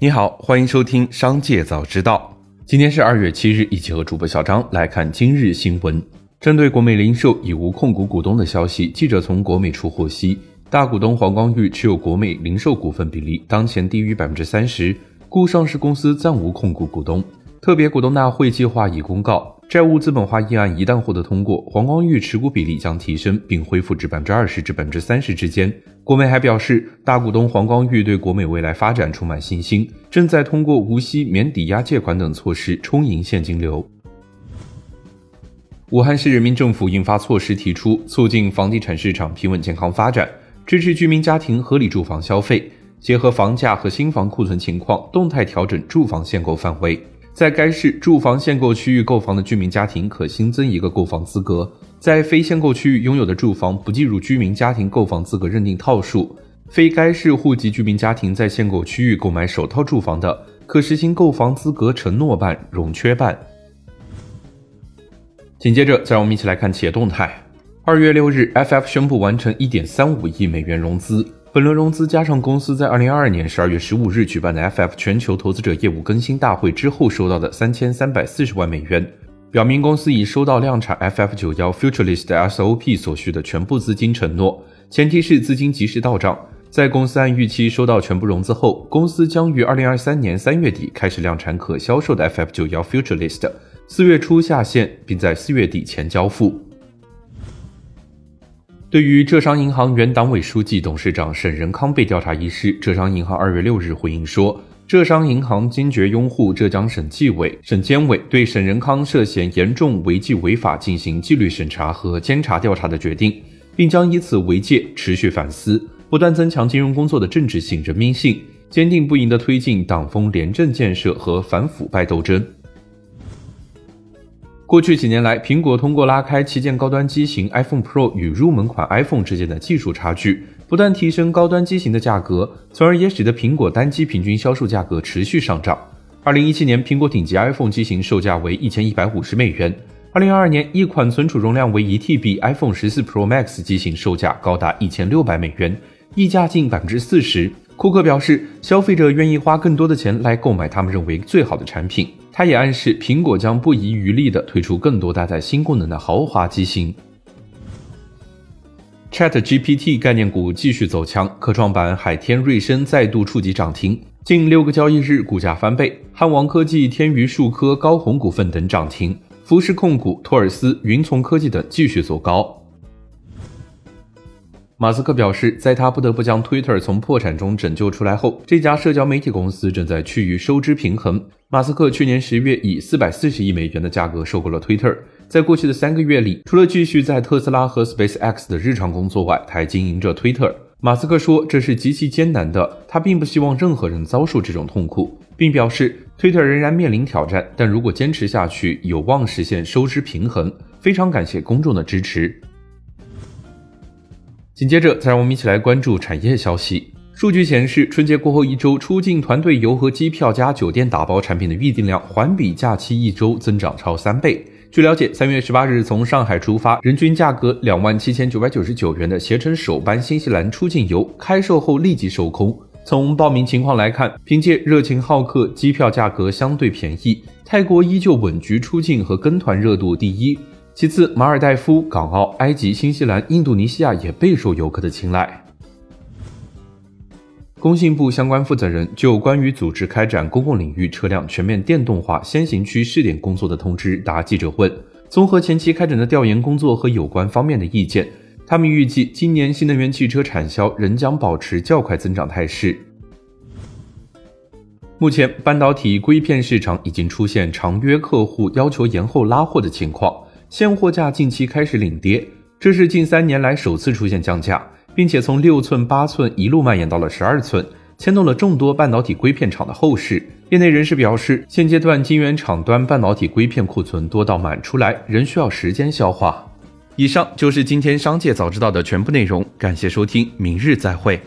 你好，欢迎收听《商界早知道》。今天是二月七日，一起和主播小张来看今日新闻。针对国美零售已无控股股东的消息，记者从国美处获悉，大股东黄光裕持有国美零售股份比例当前低于百分之三十，故上市公司暂无控股股东。特别股东大会计划已公告。债务资本化议案一旦获得通过，黄光裕持股比例将提升，并恢复至百分之二十至百分之三十之间。国美还表示，大股东黄光裕对国美未来发展充满信心，正在通过无息免抵押借款等措施充盈现金流。武汉市人民政府印发措施，提出促进房地产市场平稳健康发展，支持居民家庭合理住房消费，结合房价和新房库存情况，动态调整住房限购范围。在该市住房限购区域购房的居民家庭可新增一个购房资格，在非限购区域拥有的住房不计入居民家庭购房资格认定套数。非该市户籍居民家庭在限购区域购买首套住房的，可实行购房资格承诺办、融缺办。紧接着，再让我们一起来看企业动态。二月六日，FF 宣布完成一点三五亿美元融资。本轮融资加上公司在二零二二年十二月十五日举办的 FF 全球投资者业务更新大会之后收到的三千三百四十万美元，表明公司已收到量产 FF 九幺 Futurist SOP 所需的全部资金承诺，前提是资金及时到账。在公司按预期收到全部融资后，公司将于二零二三年三月底开始量产可销售的 FF 九幺 Futurist，四月初下线，并在四月底前交付。对于浙商银行原党委书记、董事长沈仁康被调查一事，浙商银行二月六日回应说，浙商银行坚决拥护浙江省纪委、省监委对沈仁康涉嫌严重违纪违法进行纪律审查和监察调查的决定，并将以此为戒，持续反思，不断增强金融工作的政治性、人民性，坚定不移地推进党风廉政建设和反腐败斗争。过去几年来，苹果通过拉开旗舰高端机型 iPhone Pro 与入门款 iPhone 之间的技术差距，不断提升高端机型的价格，从而也使得苹果单机平均销售价格持续上涨。二零一七年，苹果顶级 iPhone 机型售价为一千一百五十美元；二零二二年，一款存储容量为一 TB iPhone 十四 Pro Max 机型售价高达一千六百美元，溢价近百分之四十。库克表示，消费者愿意花更多的钱来购买他们认为最好的产品。他也暗示，苹果将不遗余力地推出更多搭载新功能的豪华机型。Chat GPT 概念股继续走强，科创板海天瑞声再度触及涨停，近六个交易日股价翻倍。汉王科技、天娱数科、高鸿股份等涨停，服饰控股、托尔斯、云从科技等继续走高。马斯克表示，在他不得不将 Twitter 从破产中拯救出来后，这家社交媒体公司正在趋于收支平衡。马斯克去年十月以四百四十亿美元的价格收购了 Twitter。在过去的三个月里，除了继续在特斯拉和 SpaceX 的日常工作外，他还经营着 Twitter。马斯克说，这是极其艰难的，他并不希望任何人遭受这种痛苦，并表示 Twitter 仍然面临挑战，但如果坚持下去，有望实现收支平衡。非常感谢公众的支持。紧接着，再让我们一起来关注产业消息。数据显示，春节过后一周，出境团队游和机票加酒店打包产品的预订量环比假期一周增长超三倍。据了解，三月十八日从上海出发，人均价格两万七千九百九十九元的携程首班新西兰出境游开售后立即售空。从报名情况来看，凭借热情好客、机票价格相对便宜，泰国依旧稳居出境和跟团热度第一。其次，马尔代夫、港澳、埃及、新西兰、印度尼西亚也备受游客的青睐。工信部相关负责人就关于组织开展公共领域车辆全面电动化先行区试点工作的通知答记者问。综合前期开展的调研工作和有关方面的意见，他们预计今年新能源汽车产销仍将保持较快增长态势。目前，半导体硅片市场已经出现长约客户要求延后拉货的情况。现货价近期开始领跌，这是近三年来首次出现降价，并且从六寸、八寸一路蔓延到了十二寸，牵动了众多半导体硅片厂的后市。业内人士表示，现阶段晶圆厂端半导体硅片库存多到满出来，仍需要时间消化。以上就是今天商界早知道的全部内容，感谢收听，明日再会。